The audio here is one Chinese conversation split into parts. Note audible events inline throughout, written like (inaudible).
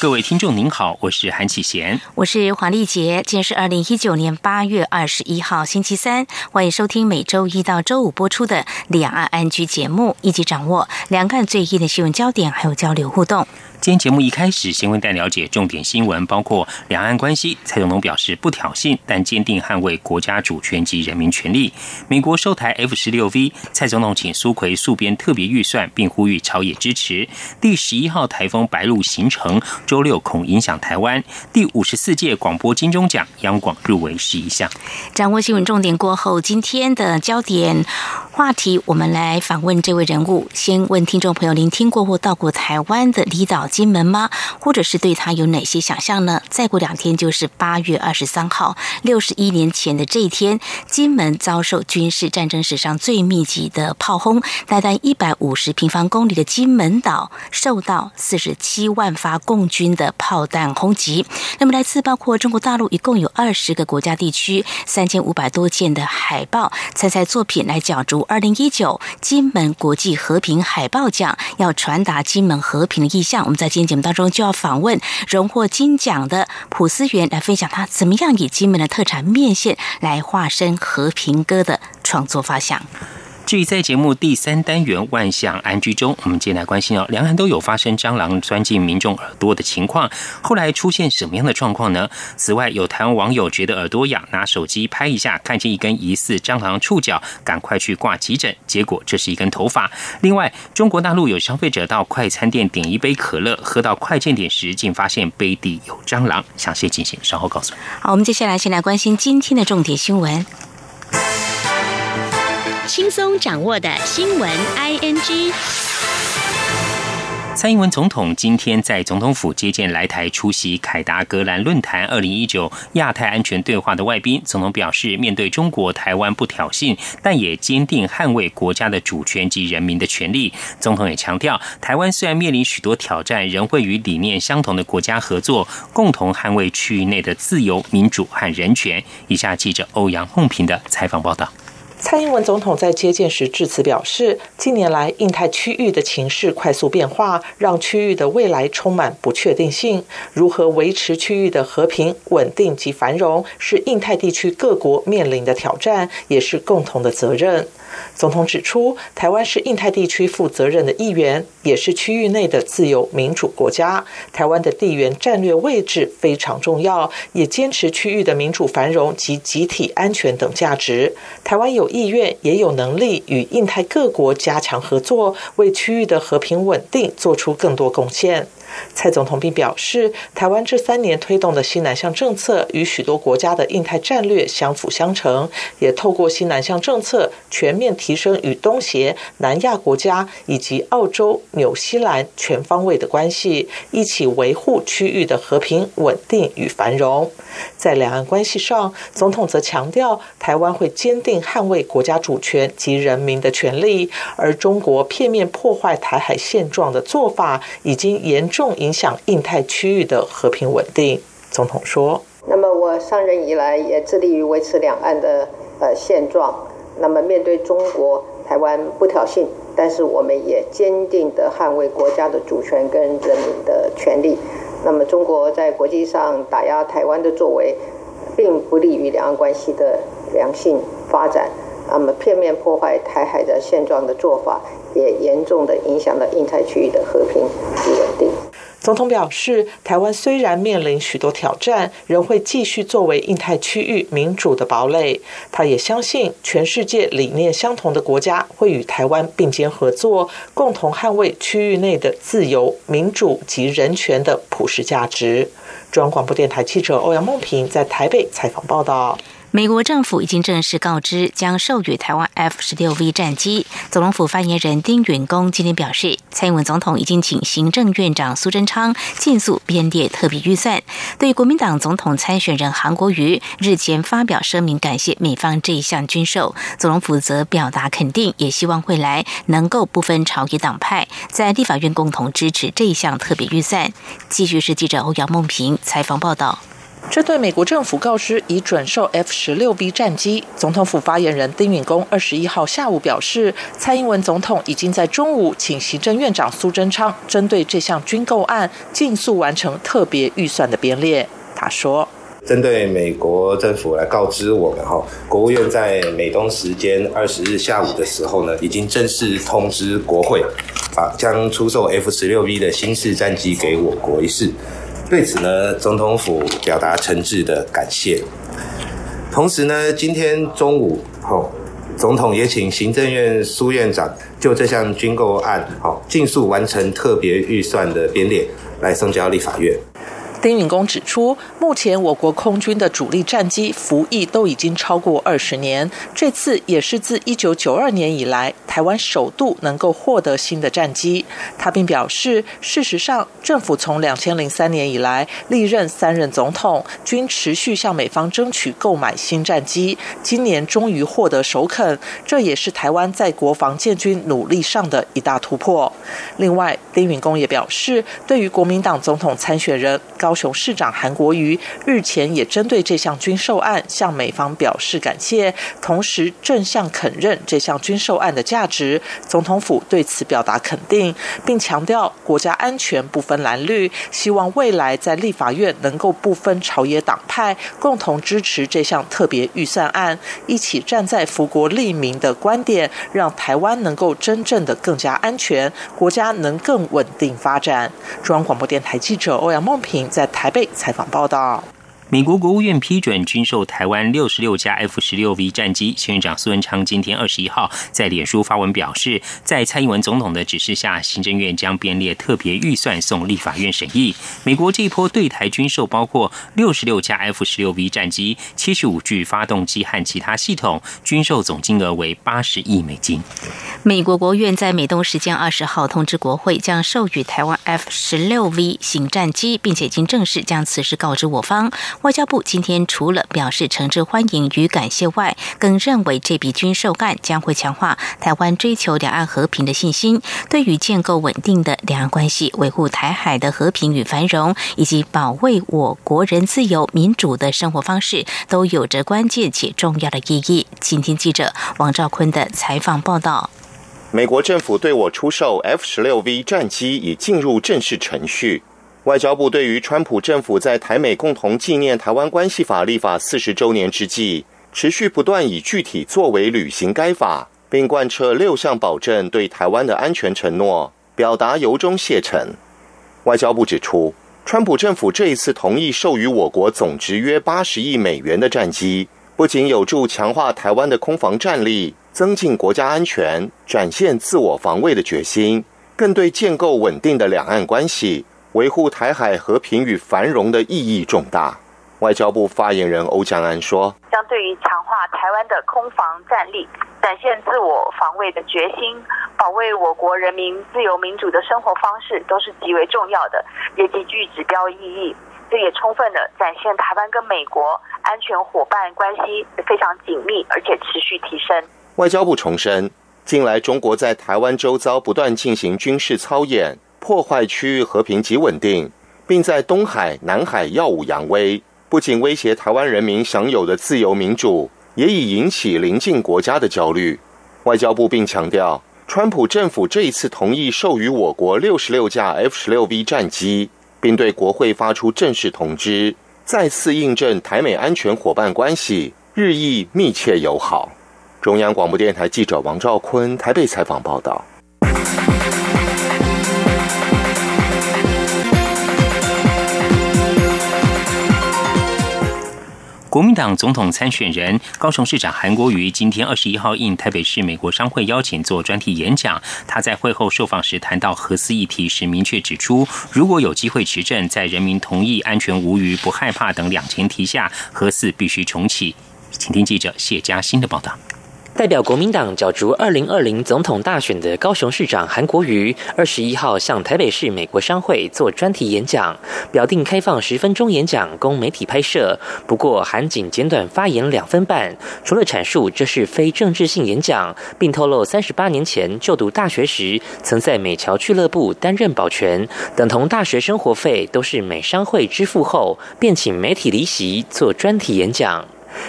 各位听众您好，我是韩启贤，我是黄丽杰。今天是二零一九年八月二十一号星期三，欢迎收听每周一到周五播出的两岸安居节目，一起掌握两岸最新的新闻焦点，还有交流互动。今天节目一开始，先为大家了解重点新闻，包括两岸关系。蔡总统表示不挑衅，但坚定捍卫国家主权及人民权利。美国收台 F 十六 V，蔡总统请苏奎速编特别预算，并呼吁朝野支持。第十一号台风白露形成，周六恐影响台湾。第五十四届广播金钟奖，央广入围十一项。掌握新闻重点过后，今天的焦点话题，我们来访问这位人物。先问听众朋友：您听过或到过台湾的离岛？金门吗？或者是对他有哪些想象呢？再过两天就是八月二十三号，六十一年前的这一天，金门遭受军事战争史上最密集的炮轰，单单一百五十平方公里的金门岛受到四十七万发共军的炮弹轰击。那么，来自包括中国大陆一共有二十个国家地区，三千五百多件的海报参赛作品来角逐二零一九金门国际和平海报奖，要传达金门和平的意向。我们。在今天节目当中，就要访问荣获金奖的普思源，来分享他怎么样以金门的特产面线来化身和平歌的创作发想。至于在节目第三单元万象安居中，我们接下来关心哦，两岸都有发生蟑螂钻进民众耳朵的情况，后来出现什么样的状况呢？此外，有台湾网友觉得耳朵痒，拿手机拍一下，看见一根疑似蟑螂触角，赶快去挂急诊，结果这是一根头发。另外，中国大陆有消费者到快餐店点一杯可乐，喝到快件点时，竟发现杯底有蟑螂。详细进行稍后告诉你。好，我们接下来先来关心今天的重点新闻。轻松掌握的新闻，I N G。蔡英文总统今天在总统府接见来台出席凯达格兰论坛二零一九亚太安全对话的外宾。总统表示，面对中国台湾不挑衅，但也坚定捍卫国家的主权及人民的权利。总统也强调，台湾虽然面临许多挑战，仍会与理念相同的国家合作，共同捍卫区域内的自由、民主和人权。以下记者欧阳梦平的采访报道。蔡英文总统在接见时致辞表示，近年来印太区域的情势快速变化，让区域的未来充满不确定性。如何维持区域的和平、稳定及繁荣，是印太地区各国面临的挑战，也是共同的责任。总统指出，台湾是印太地区负责任的一员，也是区域内的自由民主国家。台湾的地缘战略位置非常重要，也坚持区域的民主繁荣及集体安全等价值。台湾有意愿，也有能力与印太各国加强合作，为区域的和平稳定做出更多贡献。蔡总统并表示，台湾这三年推动的新南向政策与许多国家的印太战略相辅相成，也透过新南向政策全面提升与东协、南亚国家以及澳洲、纽西兰全方位的关系，一起维护区域的和平、稳定与繁荣。在两岸关系上，总统则强调，台湾会坚定捍卫国家主权及人民的权利，而中国片面破坏台海现状的做法，已经严重重影响印太区域的和平稳定。总统说：“那么我上任以来，也致力于维持两岸的呃现状。那么面对中国，台湾不挑衅，但是我们也坚定的捍卫国家的主权跟人民的权利。”那么，中国在国际上打压台湾的作为，并不利于两岸关系的良性发展。那么，片面破坏台海的现状的做法，也严重的影响了印太区域的和平与稳定。总统表示，台湾虽然面临许多挑战，仍会继续作为印太区域民主的堡垒。他也相信，全世界理念相同的国家会与台湾并肩合作，共同捍卫区域内的自由、民主及人权的普世价值。中央广播电台记者欧阳梦平在台北采访报道。美国政府已经正式告知将授予台湾 F 十六 V 战机。总统府发言人丁允恭今天表示，蔡英文总统已经请行政院长苏贞昌尽速编列特别预算。对国民党总统参选人韩国瑜日前发表声明，感谢美方这一项军售，总统府则表达肯定，也希望未来能够不分朝野党派，在立法院共同支持这一项特别预算。继续是记者欧阳梦平采访报道。针对美国政府告知已转售 F 十六 B 战机，总统府发言人丁允恭二十一号下午表示，蔡英文总统已经在中午请行政院长苏贞昌针对这项军购案，尽速完成特别预算的编列。他说：“针对美国政府来告知我们，哈，国务院在美东时间二十日下午的时候呢，已经正式通知国会，啊，将出售 F 十六 B 的新式战机给我国一事。”对此呢，总统府表达诚挚的感谢。同时呢，今天中午后，总统也请行政院苏院长就这项军购案，好，尽速完成特别预算的编列，来送交立法院。丁允恭指出，目前我国空军的主力战机服役都已经超过二十年，这次也是自一九九二年以来，台湾首度能够获得新的战机。他并表示，事实上，政府从两千零三年以来历任三任总统，均持续向美方争取购买新战机，今年终于获得首肯，这也是台湾在国防建军努力上的一大突破。另外，丁允恭也表示，对于国民党总统参选人。高雄市长韩国瑜日前也针对这项军售案向美方表示感谢，同时正向肯认这项军售案的价值。总统府对此表达肯定，并强调国家安全不分蓝绿，希望未来在立法院能够不分朝野党派，共同支持这项特别预算案，一起站在福国利民的观点，让台湾能够真正的更加安全，国家能更稳定发展。中央广播电台记者欧阳梦平。在台北采访报道。美国国务院批准军售台湾六十六架 F 十六 V 战机，前院长苏文昌今天二十一号在脸书发文表示，在蔡英文总统的指示下，行政院将编列特别预算送立法院审议。美国这一波对台军售包括六十六架 F 十六 V 战机、七十五具发动机和其他系统，军售总金额为八十亿美金。美国国务院在美东时间二十号通知国会，将授予台湾 F 十六 V 型战机，并且已经正式将此事告知我方。外交部今天除了表示诚挚欢迎与感谢外，更认为这笔军售案将会强化台湾追求两岸和平的信心，对于建构稳定的两岸关系、维护台海的和平与繁荣，以及保卫我国人自由民主的生活方式，都有着关键且重要的意义。今天记者王兆坤的采访报道：美国政府对我出售 F 十六 V 战机已进入正式程序。外交部对于川普政府在台美共同纪念《台湾关系法》立法四十周年之际，持续不断以具体作为履行该法，并贯彻六项保证对台湾的安全承诺，表达由衷谢忱。外交部指出，川普政府这一次同意授予我国总值约八十亿美元的战机，不仅有助强化台湾的空防战力，增进国家安全，展现自我防卫的决心，更对建构稳定的两岸关系。维护台海和平与繁荣的意义重大。外交部发言人欧江安说：“将对于强化台湾的空防战力，展现自我防卫的决心，保卫我国人民自由民主的生活方式，都是极为重要的，也极具指标意义。这也充分的展现台湾跟美国安全伙伴关系非常紧密，而且持续提升。”外交部重申，近来中国在台湾周遭不断进行军事操演。破坏区域和平及稳定，并在东海、南海耀武扬威，不仅威胁台湾人民享有的自由民主，也已引起邻近国家的焦虑。外交部并强调，川普政府这一次同意授予我国六十六架 F 十六 V 战机，并对国会发出正式通知，再次印证台美安全伙伴关系日益密切友好。中央广播电台记者王兆坤台北采访报道。国民党总统参选人高雄市长韩国瑜今天二十一号应台北市美国商会邀请做专题演讲。他在会后受访时谈到核四议题时，明确指出，如果有机会持政，在人民同意、安全无虞、不害怕等两前提下，核四必须重启。请听记者谢嘉欣的报道。代表国民党角逐二零二零总统大选的高雄市长韩国瑜，二十一号向台北市美国商会做专题演讲，表定开放十分钟演讲供媒体拍摄。不过，韩仅简短发言两分半，除了阐述这是非政治性演讲，并透露三十八年前就读大学时曾在美侨俱乐部担任保全，等同大学生活费都是美商会支付后，便请媒体离席做专题演讲。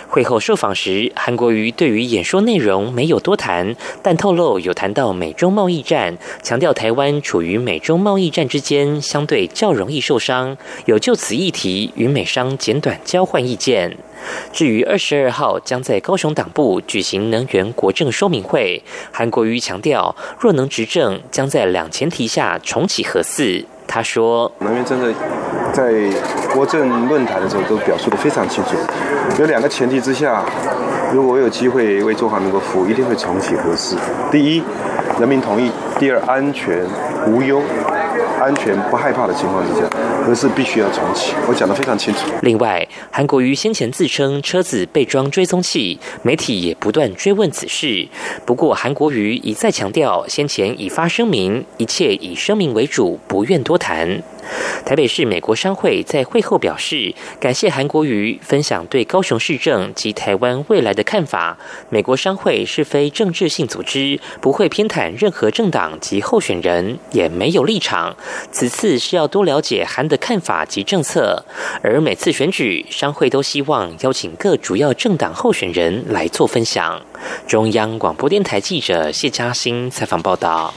会后受访时，韩国瑜对于演说内容没有多谈，但透露有谈到美中贸易战，强调台湾处于美中贸易战之间，相对较容易受伤，有就此议题与美商简短交换意见。至于二十二号将在高雄党部举行能源国政说明会，韩国瑜强调，若能执政，将在两前提下重启核四。他说：“能源政策在国政论坛的时候都表述的非常清楚，有两个前提之下，如果我有机会为中华民国服务，一定会重启核四。第一，人民同意；第二，安全无忧。”安全不害怕的情况之下，可是必须要重启。我讲得非常清楚。另外，韩国瑜先前自称车子被装追踪器，媒体也不断追问此事。不过，韩国瑜一再强调，先前已发声明，一切以声明为主，不愿多谈。台北市美国商会在会后表示，感谢韩国瑜分享对高雄市政及台湾未来的看法。美国商会是非政治性组织，不会偏袒任何政党及候选人，也没有立场。此次是要多了解韩的看法及政策，而每次选举，商会都希望邀请各主要政党候选人来做分享。中央广播电台记者谢嘉欣采访报道。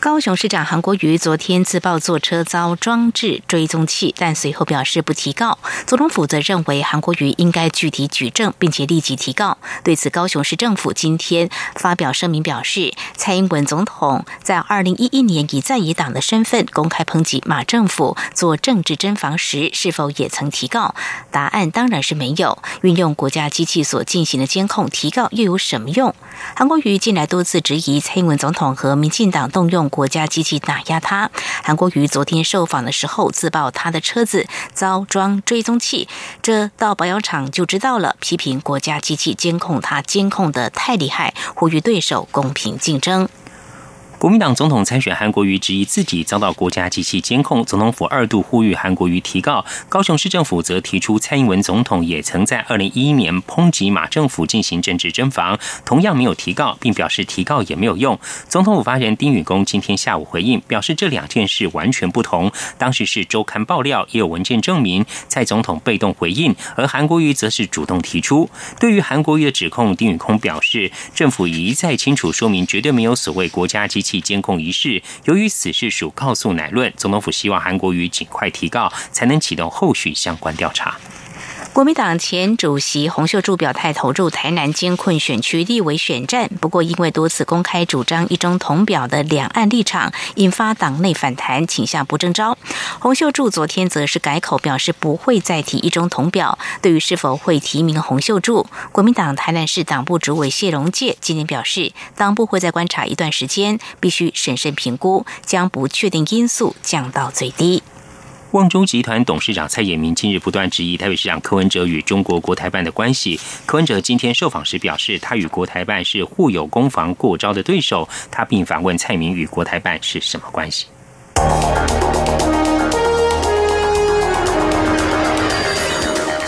高雄市长韩国瑜昨天自曝坐车遭装置追踪器，但随后表示不提告。总统府则认为韩国瑜应该具体举证，并且立即提告。对此，高雄市政府今天发表声明表示，蔡英文总统在二零一一年以在野党的身份公开抨击马政府做政治侦防时，是否也曾提告？答案当然是没有。运用国家机器所进行的监控提告又有什么用？韩国瑜近来多次质疑蔡英文总统和民进党动用。国家机器打压他。韩国瑜昨天受访的时候自曝他的车子遭装追踪器，这到保养厂就知道了。批评国家机器监控他，监控的太厉害，呼吁对手公平竞争。国民党总统参选韩国瑜质疑自己遭到国家机器监控，总统府二度呼吁韩国瑜提告。高雄市政府则提出，蔡英文总统也曾在二零一一年抨击马政府进行政治侦防，同样没有提告，并表示提告也没有用。总统府发言人丁宇公今天下午回应，表示这两件事完全不同。当时是周刊爆料，也有文件证明蔡总统被动回应，而韩国瑜则是主动提出。对于韩国瑜的指控，丁宇空表示，政府一再清楚说明，绝对没有所谓国家机器其。监控仪式，由于此事属告诉乃论，总统府希望韩国瑜尽快提告，才能启动后续相关调查。国民党前主席洪秀柱表态投入台南艰困选区立委选战，不过因为多次公开主张一中同表的两岸立场，引发党内反弹，倾向不征召。洪秀柱昨天则是改口表示不会再提一中同表。对于是否会提名洪秀柱，国民党台南市党部主委谢龙介今天表示，党部会再观察一段时间，必须审慎评估，将不确定因素降到最低。旺中集团董事长蔡衍明近日不断质疑台北市长柯文哲与中国国台办的关系。柯文哲今天受访时表示，他与国台办是互有攻防过招的对手。他并反问蔡明与国台办是什么关系？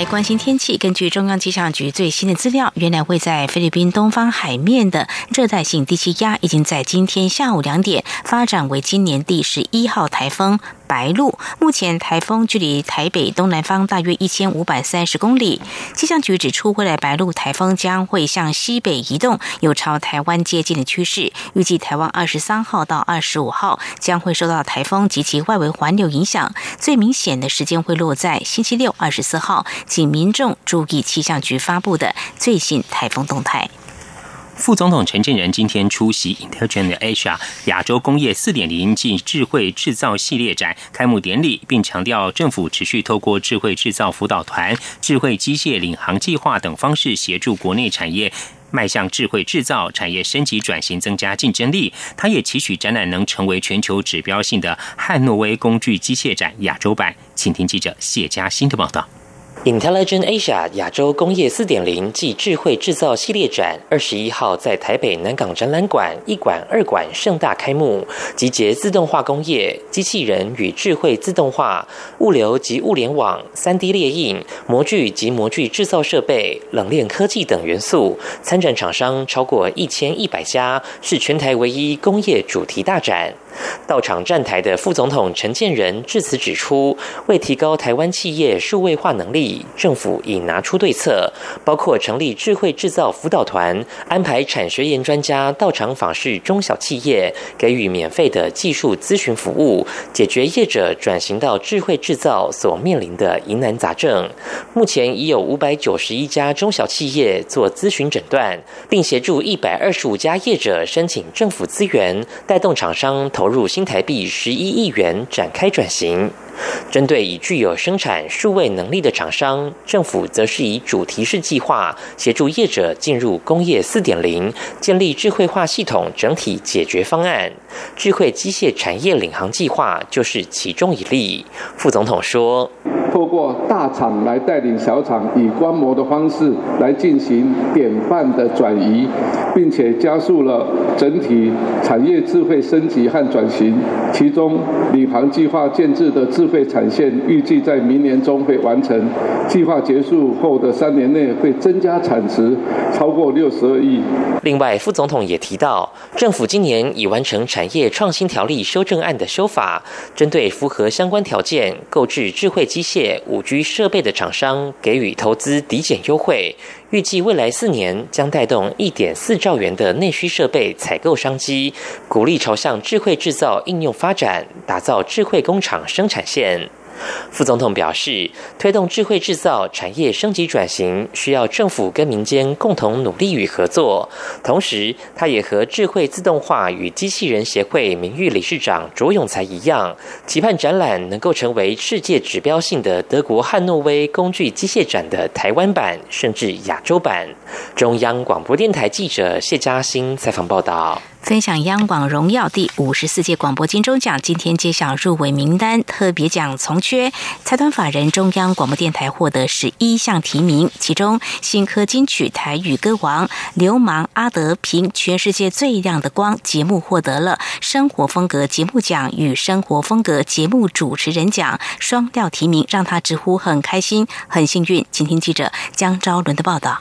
来关心天气。根据中央气象局最新的资料，原来会在菲律宾东方海面的热带性低气压，已经在今天下午两点发展为今年第十一号台风。白鹿目前台风距离台北东南方大约一千五百三十公里。气象局指出，未来白鹿台风将会向西北移动，有朝台湾接近的趋势。预计台湾二十三号到二十五号将会受到台风及其外围环流影响，最明显的时间会落在星期六二十四号。请民众注意气象局发布的最新台风动态。副总统陈建仁今天出席 Intelligent Asia 亚洲工业四点零暨智慧制造系列展开幕典礼，并强调政府持续透过智慧制造辅导团、智慧机械领航计划等方式，协助国内产业迈向智慧制造产业升级转型，增加竞争力。他也期许展览能成为全球指标性的汉诺威工具机械展亚洲版。请听记者谢嘉欣的报道。Intelligent Asia 亚洲工业四点零暨智慧制造系列展，二十一号在台北南港展览馆一馆、二馆盛大开幕，集结自动化工业、机器人与智慧自动化、物流及物联网、三 D 列印、模具及模具制造设备、冷链科技等元素。参展厂商超过一千一百家，是全台唯一工业主题大展。到场站台的副总统陈建仁致辞指出，为提高台湾企业数位化能力，政府已拿出对策，包括成立智慧制造辅导团，安排产学研专家到场访视中小企业，给予免费的技术咨询服务，解决业者转型到智慧制造所面临的疑难杂症。目前已有五百九十一家中小企业做咨询诊断，并协助一百二十五家业者申请政府资源，带动厂商。投入新台币十一亿元展开转型。针对已具有生产数位能力的厂商，政府则是以主题式计划协助业者进入工业四点零，建立智慧化系统整体解决方案。智慧机械产业领航计划就是其中一例。副总统说：“透过大厂来带领小厂，以观摩的方式来进行典范的转移，并且加速了整体产业智慧升级和转型。其中领航计划建制的智会产线预计在明年中会完成，计划结束后的三年内会增加产值超过六十二亿。另外，副总统也提到，政府今年已完成产业创新条例修正案的修法，针对符合相关条件购置智慧机械、五 G 设备的厂商给予投资抵减优惠。预计未来四年将带动一点四兆元的内需设备采购商机，鼓励朝向智慧制造应用发展，打造智慧工厂生产线。副总统表示，推动智慧制造产业升级转型，需要政府跟民间共同努力与合作。同时，他也和智慧自动化与机器人协会名誉理事长卓永才一样，期盼展览能够成为世界指标性的德国汉诺威工具机械展的台湾版，甚至亚洲版。中央广播电台记者谢嘉欣采访报道。分享央广荣耀第五十四届广播金钟奖，今天揭晓入围名单，特别奖从缺，财团法人中央广播电台获得十一项提名，其中新科金曲台语歌王流氓阿德凭全世界最亮的光节目获得了生活风格节目奖与生活风格节目主持人奖双料提名，让他直呼很开心、很幸运。请听记者江昭伦的报道。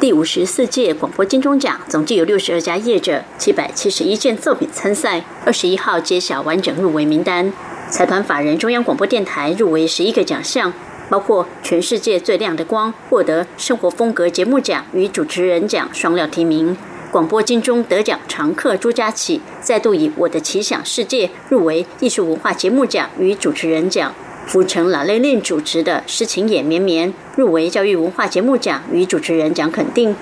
第五十四届广播金钟奖总计有六十二家业者、七百七十一件作品参赛。二十一号揭晓完整入围名单，财团法人中央广播电台入围十一个奖项，包括全世界最亮的光获得生活风格节目奖与主持人奖双料提名。广播金钟得奖常客朱家启再度以我的奇想世界入围艺术文化节目奖与主持人奖。福成拉蕾令主持的《诗情也绵绵》入围教育文化节目奖与主持人奖肯定；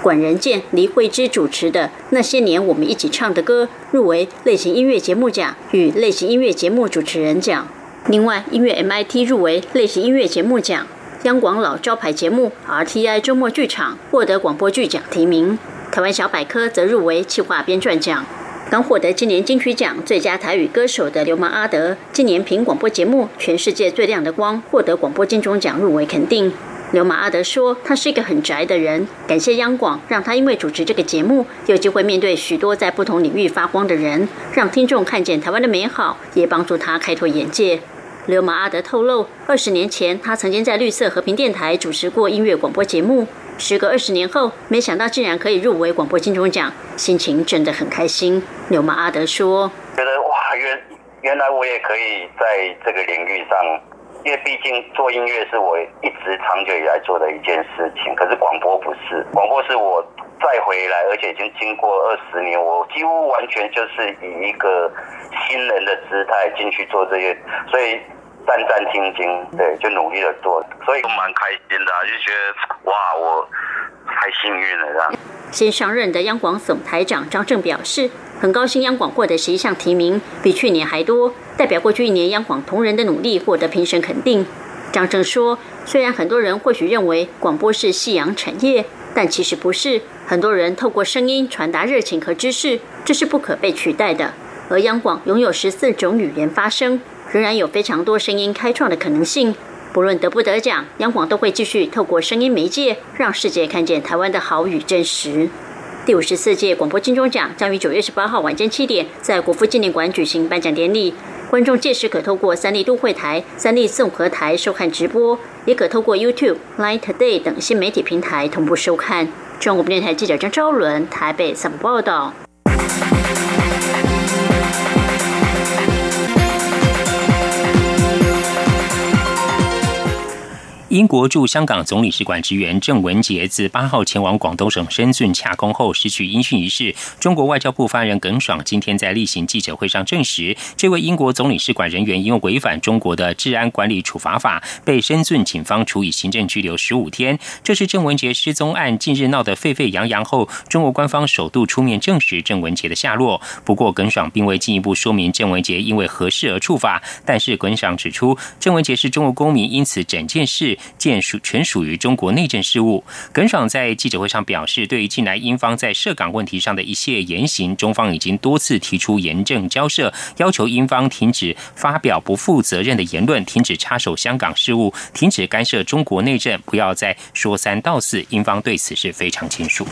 管仁健、黎慧芝主持的《那些年我们一起唱的歌》入围类型音乐节目奖与类型音乐节目主持人奖。另外，音乐 MIT 入围类型音乐节目奖，央广老招牌节目 RTI 周末剧场获得广播剧奖提名。台湾小百科则入围企划编撰奖。刚获得今年金曲奖最佳台语歌手的流氓阿德，今年凭广播节目《全世界最亮的光》获得广播金钟奖入围肯定。刘马阿德说：“他是一个很宅的人，感谢央广，让他因为主持这个节目，有机会面对许多在不同领域发光的人，让听众看见台湾的美好，也帮助他开拓眼界。”刘马阿德透露，二十年前他曾经在绿色和平电台主持过音乐广播节目，时隔二十年后，没想到竟然可以入围广播金钟奖，心情真的很开心。牛马阿德说：“觉得哇，原原来我也可以在这个领域上。”因为毕竟做音乐是我一直长久以来做的一件事情，可是广播不是，广播是我再回来，而且已经经过二十年，我几乎完全就是以一个新人的姿态进去做这些，所以战战兢兢，对，就努力的做，所以都蛮开心的，就觉得哇，我太幸运了这样。新上任的央广总台长张正表示。很高兴央广获得十一项提名，比去年还多，代表过去一年央广同仁的努力获得评审肯定。张正说：“虽然很多人或许认为广播是夕阳产业，但其实不是。很多人透过声音传达热情和知识，这是不可被取代的。而央广拥有十四种语言发声，仍然有非常多声音开创的可能性。不论得不得奖，央广都会继续透过声音媒介，让世界看见台湾的好与真实。”第五十四届广播金钟奖将于九月十八号晚间七点在国父纪念馆举行颁奖典礼，观众届时可透过三立都会台、三立综合台收看直播，也可透过 YouTube、Line Today 等新媒体平台同步收看。中国电台记者张昭伦台北采访报道。英国驻香港总领事馆职员郑文杰自八号前往广东省深圳洽公后失去音讯一事，中国外交部发言人耿爽今天在例行记者会上证实，这位英国总领事馆人员因为违反中国的治安管理处罚法，被深圳警方处以行政拘留十五天。这是郑文杰失踪案近日闹得沸沸扬扬后，中国官方首度出面证实郑文杰的下落。不过，耿爽并未进一步说明郑文杰因为何事而处罚。但是，耿爽指出，郑文杰是中国公民，因此整件事。建属全属于中国内政事务。耿爽在记者会上表示，对于近来英方在涉港问题上的一系列言行，中方已经多次提出严正交涉，要求英方停止发表不负责任的言论，停止插手香港事务，停止干涉中国内政，不要再说三道四。英方对此是非常清楚。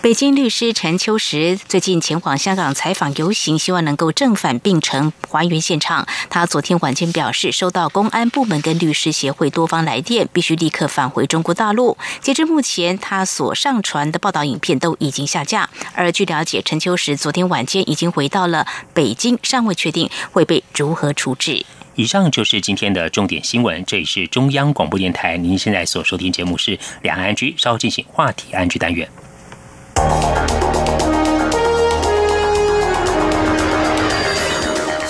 北京律师陈秋实最近前往香港采访游行，希望能够正反并成，还原现场。他昨天晚间表示，收到公安部门跟律师协会多方来电，必须立刻返回中国大陆。截至目前，他所上传的报道影片都已经下架。而据了解，陈秋实昨天晚间已经回到了北京，尚未确定会被如何处置。以上就是今天的重点新闻。这里是中央广播电台，您现在所收听节目是两岸居，稍后进行话题安居单元。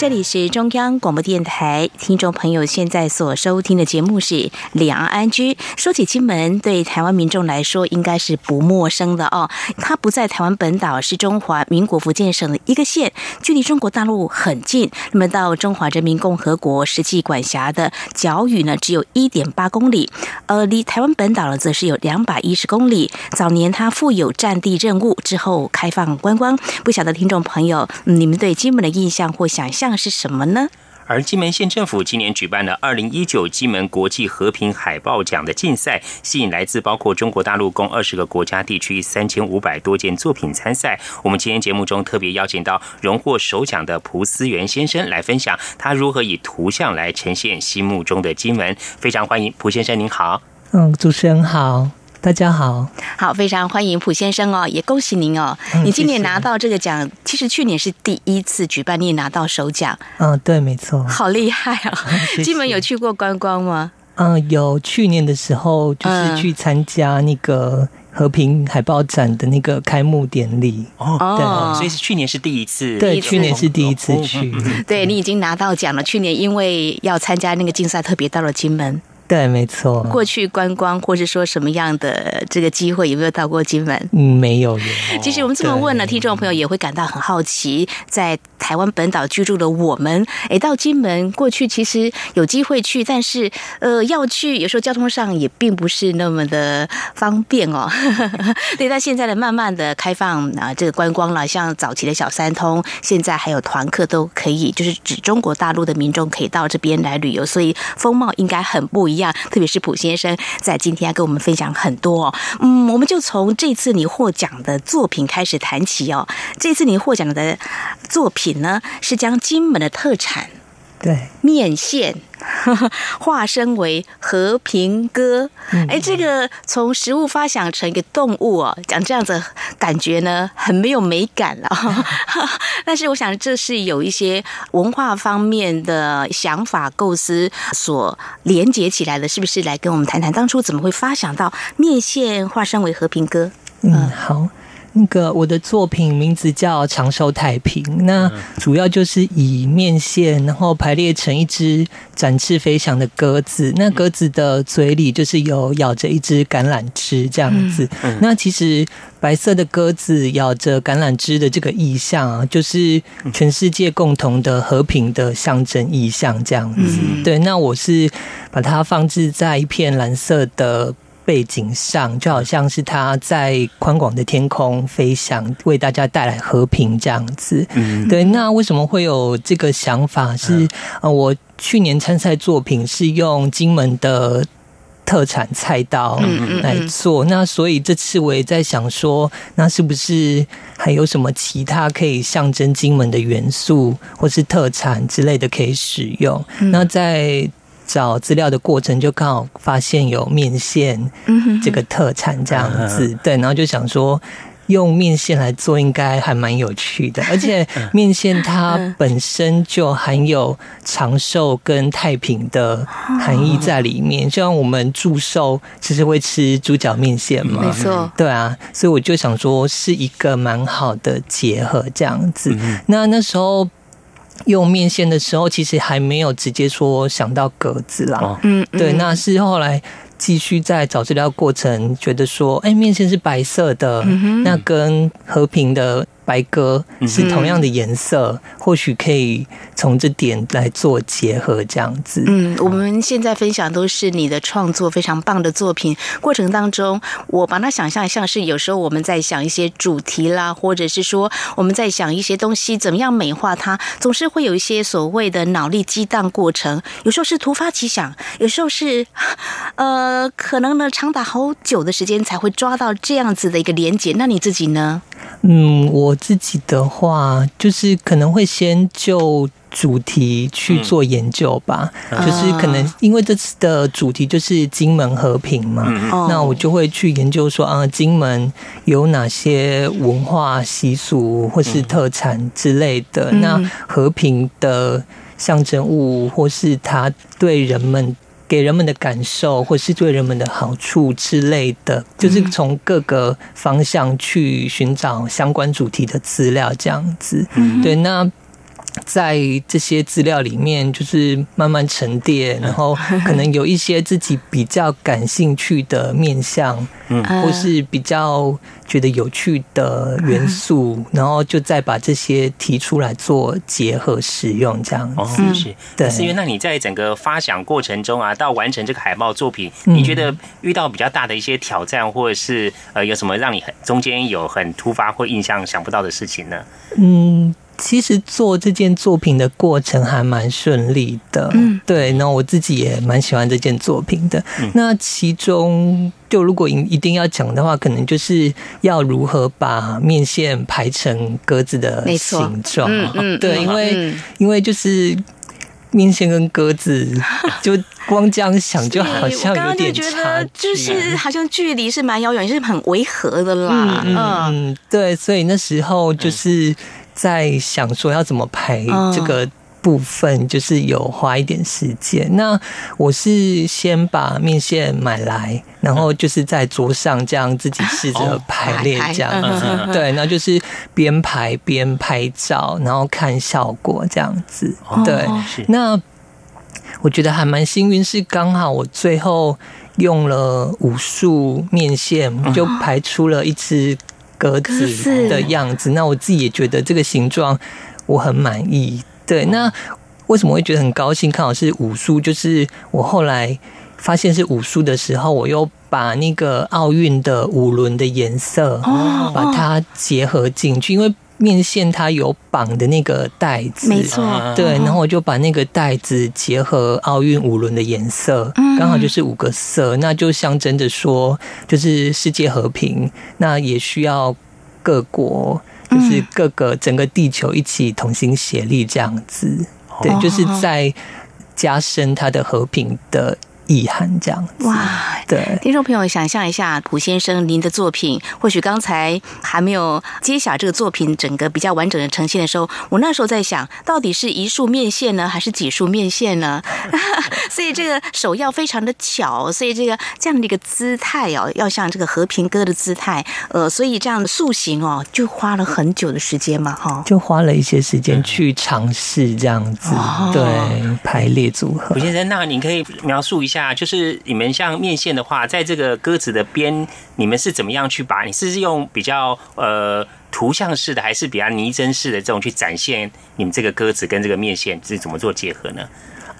这里是中央广播电台，听众朋友现在所收听的节目是《两岸安居》。说起金门，对台湾民众来说应该是不陌生的哦。它不在台湾本岛，是中华民国福建省的一个县，距离中国大陆很近。那么到中华人民共和国实际管辖的角屿呢，只有一点八公里，呃，离台湾本岛呢，则是有两百一十公里。早年它负有战地任务，之后开放观光。不晓得听众朋友，你们对金门的印象或想象？是什么呢？而金门县政府今年举办了二零一九金门国际和平海报奖的竞赛，吸引来自包括中国大陆共二十个国家地区三千五百多件作品参赛。我们今天节目中特别邀请到荣获首奖的蒲思源先生来分享他如何以图像来呈现心目中的金门。非常欢迎蒲先生，您好。嗯，主持人好。大家好，好，非常欢迎蒲先生哦，也恭喜您哦，你今年拿到这个奖，其实去年是第一次举办，你也拿到首奖，嗯，对，没错，好厉害 (laughs) 啊！金门有去过观光吗？嗯，有，去年的时候就是去参加那个和平海报展的那个开幕典礼。哦，对，所以是去年是第一次，对，去年是第一次去，对你已经拿到奖了，去年因为要参加那个竞赛，特别到了金门。对，没错。过去观光或者说什么样的这个机会，有没有到过金门？嗯，没有。其实我们这么问呢，听众朋友也会感到很好奇。在台湾本岛居住的我们，哎，到金门过去其实有机会去，但是呃，要去有时候交通上也并不是那么的方便哦。(laughs) 对，但现在的慢慢的开放啊，这个观光了，像早期的小三通，现在还有团客都可以，就是指中国大陆的民众可以到这边来旅游，所以风貌应该很不一样。特别是蒲先生在今天要跟我们分享很多哦。嗯，我们就从这次你获奖的作品开始谈起哦。这次你获奖的作品呢，是将金门的特产。对，面线 (laughs) 化身为和平鸽，哎，这个从食物发想成一个动物哦，讲这样子感觉呢，很没有美感了。(laughs) 但是我想，这是有一些文化方面的想法构思所连接起来的，是不是？来跟我们谈谈当初怎么会发想到面线化身为和平鸽？嗯，好。那个我的作品名字叫《长寿太平》，那主要就是以面线，然后排列成一只展翅飞翔的鸽子。那鸽子的嘴里就是有咬着一只橄榄枝这样子。那其实白色的鸽子咬着橄榄枝的这个意象啊，就是全世界共同的和平的象征意象这样子。对，那我是把它放置在一片蓝色的。背景上就好像是他在宽广的天空飞翔，为大家带来和平这样子。嗯，对。那为什么会有这个想法？是呃，我去年参赛作品是用金门的特产菜刀来做，那所以这次我也在想说，那是不是还有什么其他可以象征金门的元素，或是特产之类的可以使用？那在。找资料的过程就刚好发现有面线这个特产这样子，对，然后就想说用面线来做应该还蛮有趣的，而且面线它本身就含有长寿跟太平的含义在里面，就像我们祝寿其实会吃猪脚面线嘛，没错，对啊，所以我就想说是一个蛮好的结合这样子。那那时候。用面线的时候，其实还没有直接说想到格子啦。嗯，对，那是后来继续在找资料过程，觉得说，哎，面线是白色的，那跟和平的。白鸽是同样的颜色，或许可以从这点来做结合，这样子。嗯，我们现在分享都是你的创作，非常棒的作品。过程当中，我把它想象像是有时候我们在想一些主题啦，或者是说我们在想一些东西怎么样美化它，总是会有一些所谓的脑力激荡过程。有时候是突发奇想，有时候是呃，可能呢长达好久的时间才会抓到这样子的一个连接。那你自己呢？嗯，我自己的话，就是可能会先就主题去做研究吧。就是可能因为这次的主题就是金门和平嘛，那我就会去研究说啊，金门有哪些文化习俗或是特产之类的。那和平的象征物，或是它对人们。给人们的感受，或是对人们的好处之类的，就是从各个方向去寻找相关主题的资料，这样子。对，那在这些资料里面，就是慢慢沉淀，然后可能有一些自己比较感兴趣的面向，嗯，或是比较觉得有趣的元素，然后就再把这些提出来做结合使用，这样子。是，对。是因为，那你在整个发想过程中啊，到完成这个海报作品，你觉得遇到比较大的一些挑战，或者是呃，有什么让你很中间有很突发或印象想不到的事情呢？嗯。其实做这件作品的过程还蛮顺利的，嗯，对，那我自己也蛮喜欢这件作品的。那其中，就如果一定要讲的话，可能就是要如何把面线排成鸽子的形状，嗯，对，因为因为就是面线跟鸽子，就光这样想就好像有点差就是好像距离是蛮遥远，是很违和的啦，嗯，对，所以那时候就是。在想说要怎么排这个部分，就是有花一点时间。那我是先把面线买来，然后就是在桌上这样自己试着排列这样子。对，那就是边排边拍照，然后看效果这样子。对，那我觉得还蛮幸运，是刚好我最后用了武术面线，就排出了一只。鸽子的样子，那我自己也觉得这个形状我很满意。对，那为什么会觉得很高兴？看好是五叔，就是我后来发现是五叔的时候，我又把那个奥运的五轮的颜色，把它结合进去，因为面线它有绑的那个带子，没错，对，然后我就把那个带子结合奥运五轮的颜色，刚好就是五个色，那就象征着说，就是世界和平，那也需要各国，就是各个整个地球一起同心协力这样子，对，就是在加深它的和平的。意涵这样哇，对，听众朋友想象一下，蒲先生您的作品，或许刚才还没有揭晓这个作品整个比较完整的呈现的时候，我那时候在想，到底是一束面线呢，还是几束面线呢？(laughs) 所以这个手要非常的巧，所以这个这样的一个姿态哦，要像这个和平鸽的姿态，呃，所以这样的塑形哦，就花了很久的时间嘛，哈，就花了一些时间去尝试这样子，对，排列组合。蒲先生，那你可以描述一下。就是你们像面线的话，在这个鸽子的边，你们是怎么样去把？你是用比较呃图像式的，还是比较拟真式的这种去展现你们这个鸽子跟这个面线是怎么做结合呢？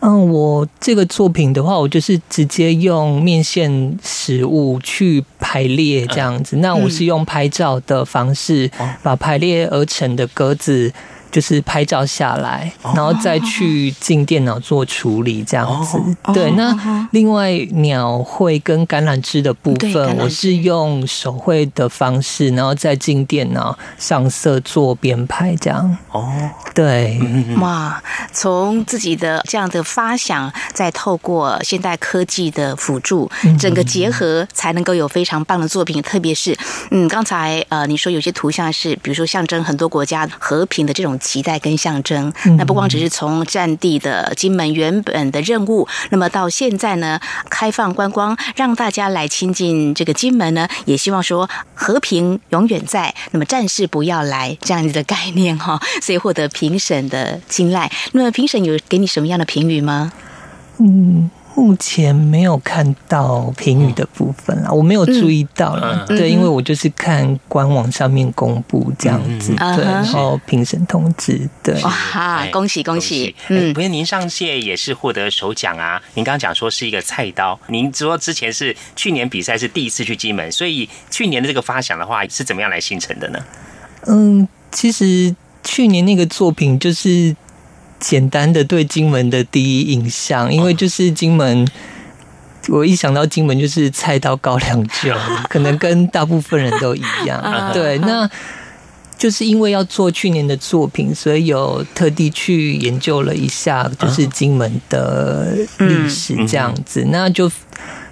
嗯，我这个作品的话，我就是直接用面线食物去排列这样子。那我是用拍照的方式，把排列而成的鸽子。就是拍照下来，然后再去进电脑做处理，这样子。对，那另外鸟绘跟橄榄枝的部分，我是用手绘的方式，然后再进电脑上色做编排，这样。哦，对，哇，从自己的这样的发想，再透过现代科技的辅助，整个结合，才能够有非常棒的作品。特别是，嗯，刚才呃，你说有些图像是，比如说象征很多国家和平的这种。期待跟象征，那不光只是从战地的金门原本的任务，那么到现在呢，开放观光，让大家来亲近这个金门呢，也希望说和平永远在，那么战士不要来这样子的概念哈，(laughs) 所以获得评审的青睐。那么评审有给你什么样的评语吗？嗯。目前没有看到评语的部分了，我没有注意到了。对，因为我就是看官网上面公布这样子，对，然后评审通知，对。哇，恭喜恭喜！嗯，不是您上届也是获得首奖啊？您刚刚讲说是一个菜刀，您说之前是去年比赛是第一次去金门，所以去年的这个发想的话是怎么样来形成的呢？嗯，其实去年那个作品就是。简单的对金门的第一印象，因为就是金门，我一想到金门就是菜刀高粱酒，(laughs) 可能跟大部分人都一样。(laughs) 对，那就是因为要做去年的作品，所以有特地去研究了一下，就是金门的历史这样子，那就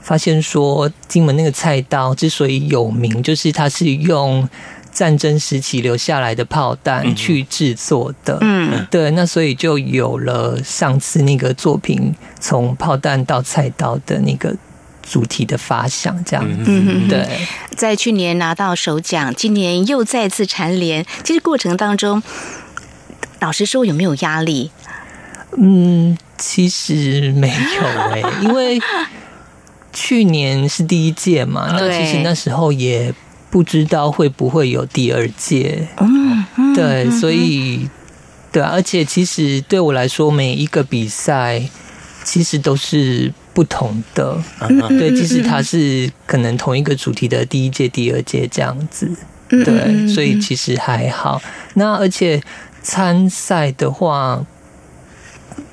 发现说金门那个菜刀之所以有名，就是它是用。战争时期留下来的炮弹去制作的，嗯，对，那所以就有了上次那个作品从炮弹到菜刀的那个主题的发想，这样子，对，在去年拿到首奖，今年又再次蝉联，其实过程当中。老实说，有没有压力？嗯，其实没有哎，因为去年是第一届嘛，那其实那时候也不知道会不会有第二届。嗯，对，所以对，而且其实对我来说，每一个比赛其实都是不同的。对，即使它是可能同一个主题的第一届、第二届这样子。对，所以其实还好。那而且参赛的话。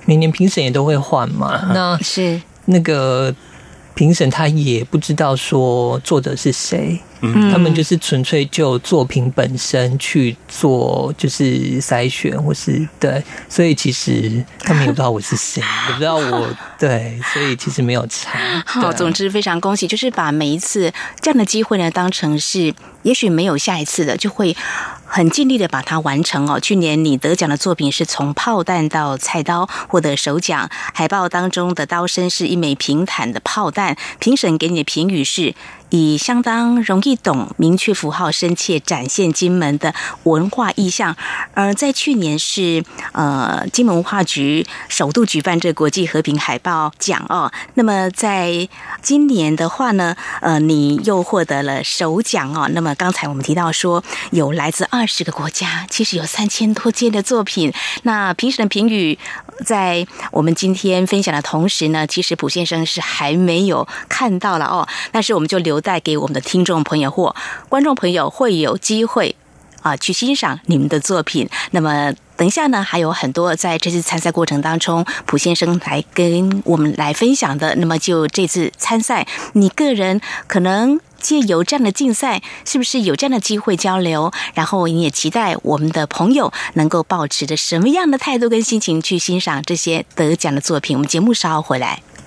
每年评审也都会换嘛，那是那个评审他也不知道说作者是谁，嗯他们就是纯粹就作品本身去做，就是筛选或是对，所以其实他们也不知道我是谁，(laughs) 也不知道我对，所以其实没有差。好，总之非常恭喜，就是把每一次这样的机会呢当成是，也许没有下一次的，就会。很尽力的把它完成哦。去年你得奖的作品是从炮弹到菜刀获得首奖，海报当中的刀身是一枚平坦的炮弹，评审给你的评语是。以相当容易懂、明确符号、深切展现金门的文化意象，而在去年是呃金门文化局首度举办这国际和平海报奖哦。那么在今年的话呢，呃，你又获得了首奖哦。那么刚才我们提到说有来自二十个国家，其实有三千多件的作品。那评审的评语在我们今天分享的同时呢，其实卜先生是还没有看到了哦。但是我们就留。带给我们的听众朋友或观众朋友会有机会啊去欣赏你们的作品。那么等一下呢，还有很多在这次参赛过程当中，蒲先生来跟我们来分享的。那么就这次参赛，你个人可能借由这样的竞赛，是不是有这样的机会交流？然后你也期待我们的朋友能够保持着什么样的态度跟心情去欣赏这些得奖的作品？我们节目稍后回来。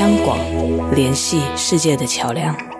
央广联系世界的桥梁。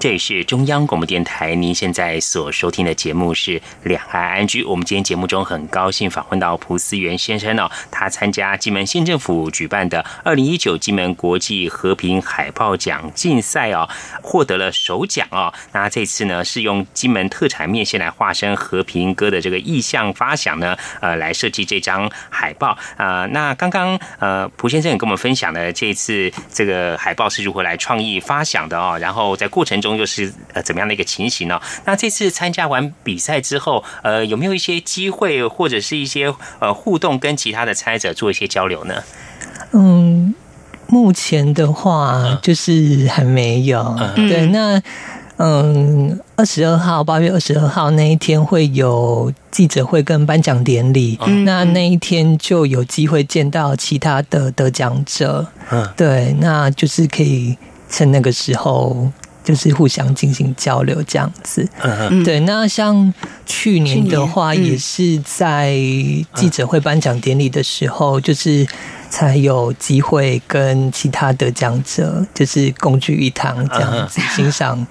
这里是中央广播电台，您现在所收听的节目是《两岸安居》。我们今天节目中很高兴访问到蒲思源先生哦，他参加金门县政府举办的二零一九金门国际和平海报奖竞赛哦，获得了首奖哦。那这次呢，是用金门特产面线来化身和平鸽的这个意象发想呢，呃，来设计这张海报啊。那刚刚呃，蒲先生也跟我们分享了这次这个海报是如何来创意发想的哦，然后在过程中。又是呃怎么样的一个情形呢？那这次参加完比赛之后，呃，有没有一些机会或者是一些呃互动，跟其他的参赛者做一些交流呢？嗯，目前的话就是还没有。对，那嗯，二十二号，八月二十二号那一天会有记者会跟颁奖典礼，那那一天就有机会见到其他的得奖者，嗯，对，那就是可以趁那个时候。就是互相进行交流这样子，对。那像去年的话，也是在记者会颁奖典礼的时候，就是才有机会跟其他得奖者，就是共聚一堂这样子欣赏。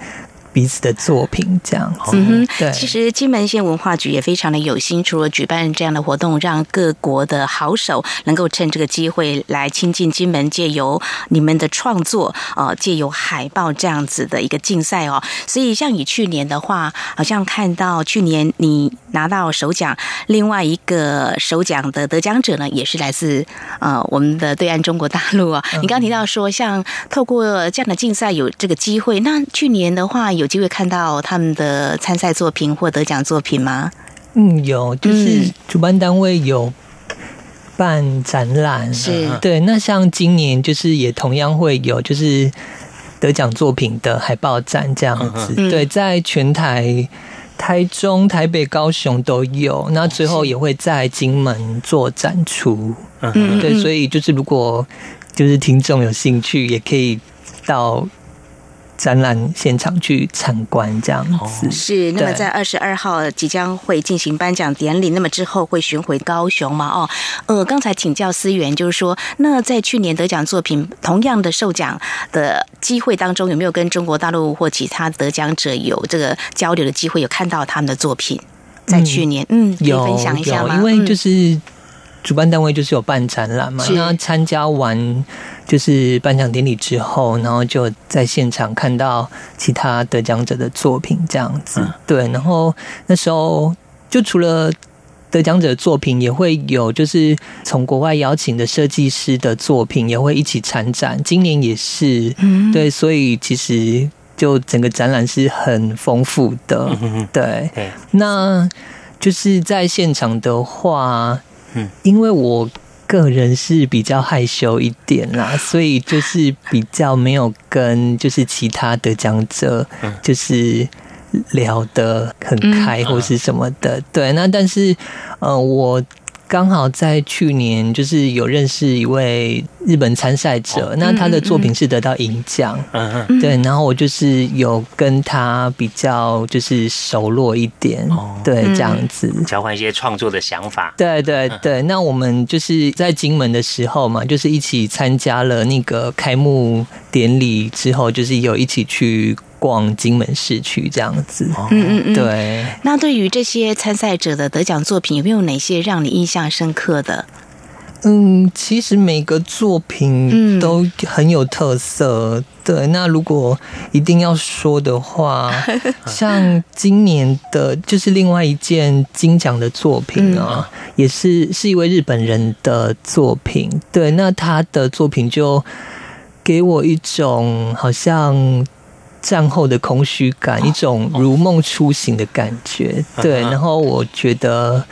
彼此的作品这样子，嗯对。其实金门县文化局也非常的有心，除了举办这样的活动，让各国的好手能够趁这个机会来亲近金门，借由你们的创作，呃，借由海报这样子的一个竞赛哦。所以像你去年的话，好像看到去年你拿到首奖，另外一个首奖的得奖者呢，也是来自呃我们的对岸中国大陆啊。你刚刚提到说，像透过这样的竞赛有这个机会，那去年的话有。机会看到他们的参赛作品或得奖作品吗？嗯，有，就是主办单位有办展览，是对。那像今年就是也同样会有，就是得奖作品的海报展这样子。对，在全台、台中、台北、高雄都有。那最后也会在金门做展出。嗯，对，所以就是如果就是听众有兴趣，也可以到。展览现场去参观这样子是，那么在二十二号即将会进行颁奖典礼，那么之后会巡回高雄吗？哦，呃，刚才请教思源，就是说，那在去年得奖作品同样的授奖的机会当中，有没有跟中国大陆或其他得奖者有这个交流的机会？有看到他们的作品？在去年，嗯，可以分享一下吗？因为就是主办单位就是有办展览嘛，那参加完。就是颁奖典礼之后，然后就在现场看到其他得奖者的作品，这样子。对，然后那时候就除了得奖者作品，也会有就是从国外邀请的设计师的作品也会一起参展。今年也是，对，所以其实就整个展览是很丰富的。(laughs) 对，那就是在现场的话，嗯，因为我。个人是比较害羞一点啦，(laughs) 所以就是比较没有跟就是其他的讲者就是聊得很开或是什么的。对，那但是呃我。刚好在去年，就是有认识一位日本参赛者，那他的作品是得到银奖，嗯嗯，对，然后我就是有跟他比较就是熟络一点，哦。对，这样子。交换一些创作的想法，对对对，那我们就是在金门的时候嘛，就是一起参加了那个开幕典礼之后，就是有一起去。逛金门市区这样子，嗯嗯嗯，对。那对于这些参赛者的得奖作品，有没有哪些让你印象深刻的？嗯，其实每个作品都很有特色。对，那如果一定要说的话，(laughs) 像今年的，就是另外一件金奖的作品啊，也是是一位日本人的作品。对，那他的作品就给我一种好像。战后的空虚感，一种如梦初醒的感觉，对。然后我觉得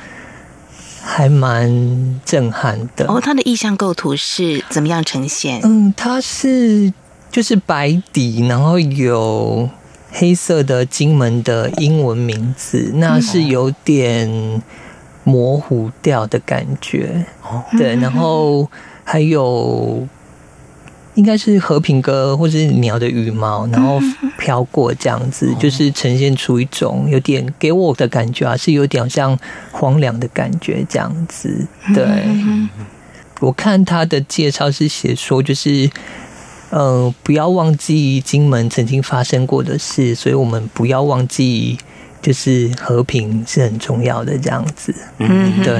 还蛮震撼的。哦，它的意象构图是怎么样呈现？嗯，它是就是白底，然后有黑色的金门的英文名字，那是有点模糊掉的感觉。哦，对，然后还有。应该是和平鸽或者是鸟的羽毛，然后飘过这样子，就是呈现出一种有点给我的感觉啊，是有点像荒凉的感觉这样子。对，我看他的介绍是写说，就是呃，不要忘记金门曾经发生过的事，所以我们不要忘记。就是和平是很重要的，这样子。嗯，对，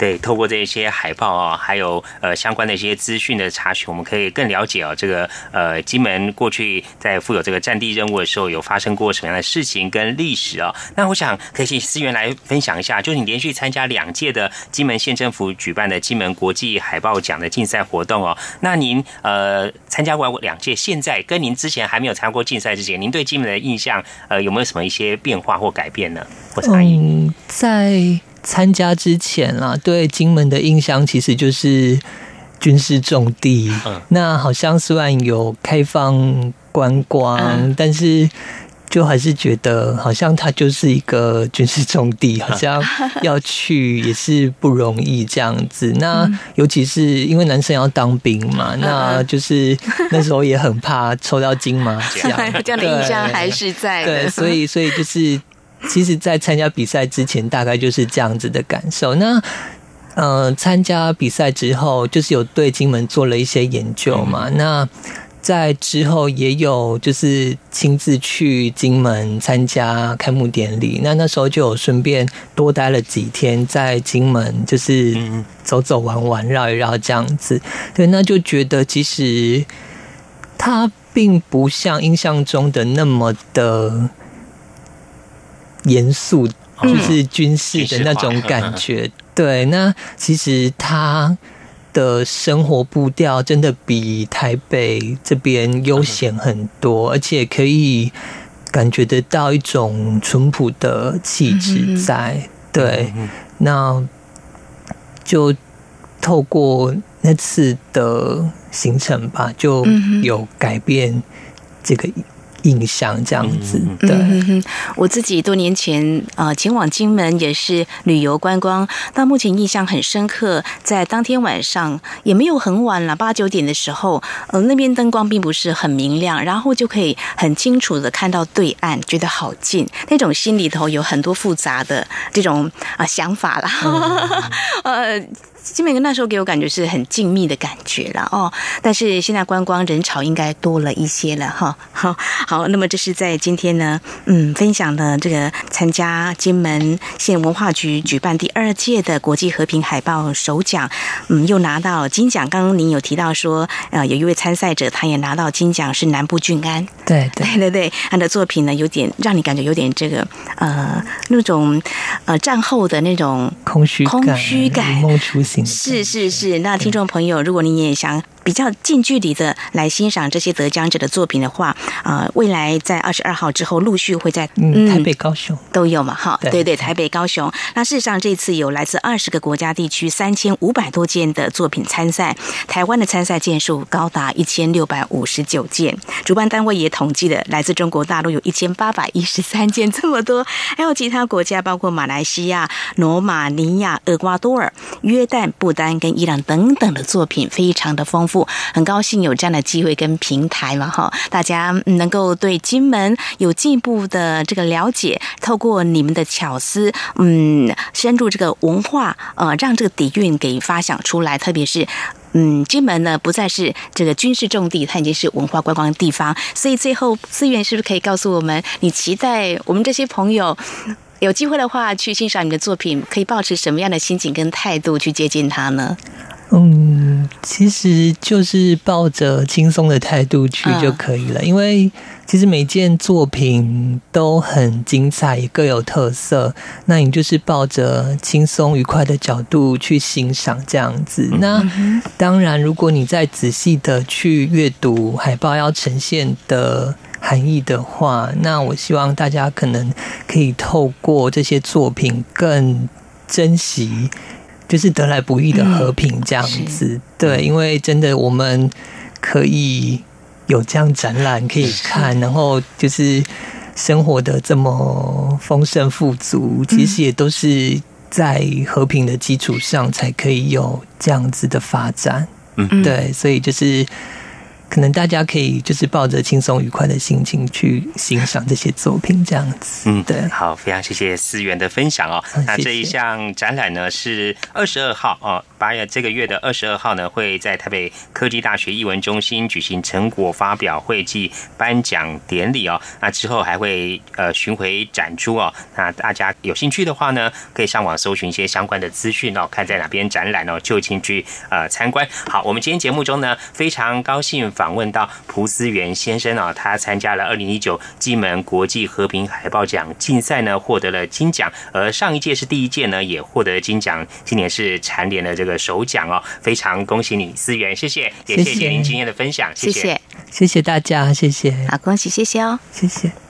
对。透过这些海报啊，还有呃相关的一些资讯的查询，我们可以更了解啊，这个呃金门过去在负有这个战地任务的时候，有发生过什么样的事情跟历史啊？那我想可以请思源来分享一下，就是你连续参加两届的金门县政府举办的金门国际海报奖的竞赛活动哦。那您呃参加过两届，现在跟您之前还没有参加过竞赛之前，您对金门的印象呃有没有什么一些？变化或改变呢？或差异？嗯，在参加之前啦，对金门的印象其实就是军事重地。嗯，那好像虽然有开放观光，但是。就还是觉得好像它就是一个军事重地，(laughs) 好像要去 (laughs) 也是不容易这样子。那尤其是因为男生要当兵嘛，那就是 (laughs) 那时候也很怕抽到金马奖，这样的印象还是在。对，所以所以就是，其实，在参加比赛之前，大概就是这样子的感受。那呃，参加比赛之后，就是有对金门做了一些研究嘛，那。在之后也有就是亲自去金门参加开幕典礼，那那时候就有顺便多待了几天在金门，就是走走玩玩绕一绕这样子。对，那就觉得其实它并不像印象中的那么的严肃，就是军事的那种感觉。对，那其实他。的生活步调真的比台北这边悠闲很多，而且可以感觉得到一种淳朴的气质在。对，那就透过那次的行程吧，就有改变这个。印象这样子，对，我自己多年前啊前往金门也是旅游观光，到目前印象很深刻，在当天晚上也没有很晚了，八九点的时候，呃那边灯光并不是很明亮，然后就可以很清楚的看到对岸，觉得好近，那种心里头有很多复杂的这种啊想法啦，(laughs) (laughs) (laughs) 呃。金门那时候给我感觉是很静谧的感觉了哦，但是现在观光人潮应该多了一些了哈。(laughs) 好，好，那么这是在今天呢，嗯，分享的这个参加金门县文化局举办第二届的国际和平海报首奖，嗯，又拿到金奖。刚刚您有提到说，呃，有一位参赛者他也拿到金奖，是南部俊安。对对 (laughs) 对对，他的作品呢，有点让你感觉有点这个呃那种呃战后的那种空虚空虚感，梦初醒。是是是，那听众朋友，如果你也想。比较近距离的来欣赏这些得奖者的作品的话，啊，未来在二十二号之后陆续会在嗯台北、高雄都有嘛？哈，对对，台北、高雄。那事实上这次有来自二十个国家地区三千五百多件的作品参赛，台湾的参赛件数高达一千六百五十九件。主办单位也统计了，来自中国大陆有一千八百一十三件，这么多，还有其他国家包括马来西亚、罗马尼亚、厄瓜多尔、约旦、不丹跟伊朗等等的作品，非常的丰富。很高兴有这样的机会跟平台嘛，哈，大家能够对金门有进一步的这个了解，透过你们的巧思，嗯，深入这个文化，呃，让这个底蕴给发想出来。特别是，嗯，金门呢不再是这个军事重地，它已经是文化观光的地方。所以最后，思源是不是可以告诉我们，你期待我们这些朋友有机会的话去欣赏你的作品，可以保持什么样的心情跟态度去接近它呢？嗯，其实就是抱着轻松的态度去就可以了，因为其实每件作品都很精彩，也各有特色。那你就是抱着轻松愉快的角度去欣赏这样子。那当然，如果你再仔细的去阅读海报要呈现的含义的话，那我希望大家可能可以透过这些作品更珍惜。就是得来不易的和平这样子，对，因为真的我们可以有这样展览可以看，然后就是生活的这么丰盛富足，其实也都是在和平的基础上才可以有这样子的发展。嗯，对，所以就是。可能大家可以就是抱着轻松愉快的心情去欣赏这些作品，这样子。嗯，对。好，非常谢谢思源的分享哦。那这一项展览呢是二十二号哦，八月这个月的二十二号呢会在台北科技大学艺文中心举行成果发表会暨颁奖典礼哦。那之后还会呃巡回展出哦。那大家有兴趣的话呢，可以上网搜寻一些相关的资讯哦，看在哪边展览哦，就近去呃参观。好，我们今天节目中呢非常高兴。访问到蒲思源先生啊，他参加了二零一九金门国际和平海报奖竞赛呢，获得了金奖。而上一届是第一届呢，也获得金奖。今年是蝉联的这个首奖哦，非常恭喜你，思源，谢谢，也谢谢您今天的分享，谢谢，谢谢大家，谢谢，好，恭喜，谢谢哦，谢谢。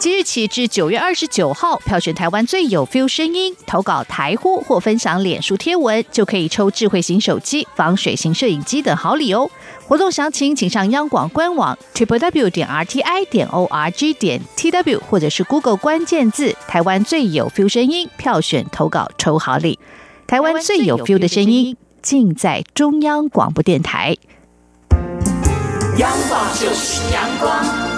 即日起至九月二十九号，票选台湾最有 feel 声音，投稿台呼或分享脸书贴文，就可以抽智慧型手机、防水型摄影机等好礼哦。活动详情请上央广官网 triple w 点 r t i 点 o r g 点 t w，或者是 Google 关键字“台湾最有 feel 声音”，票选投稿抽好礼。台湾最有 feel 的声音，尽在中央广播电台。阳光就是阳光，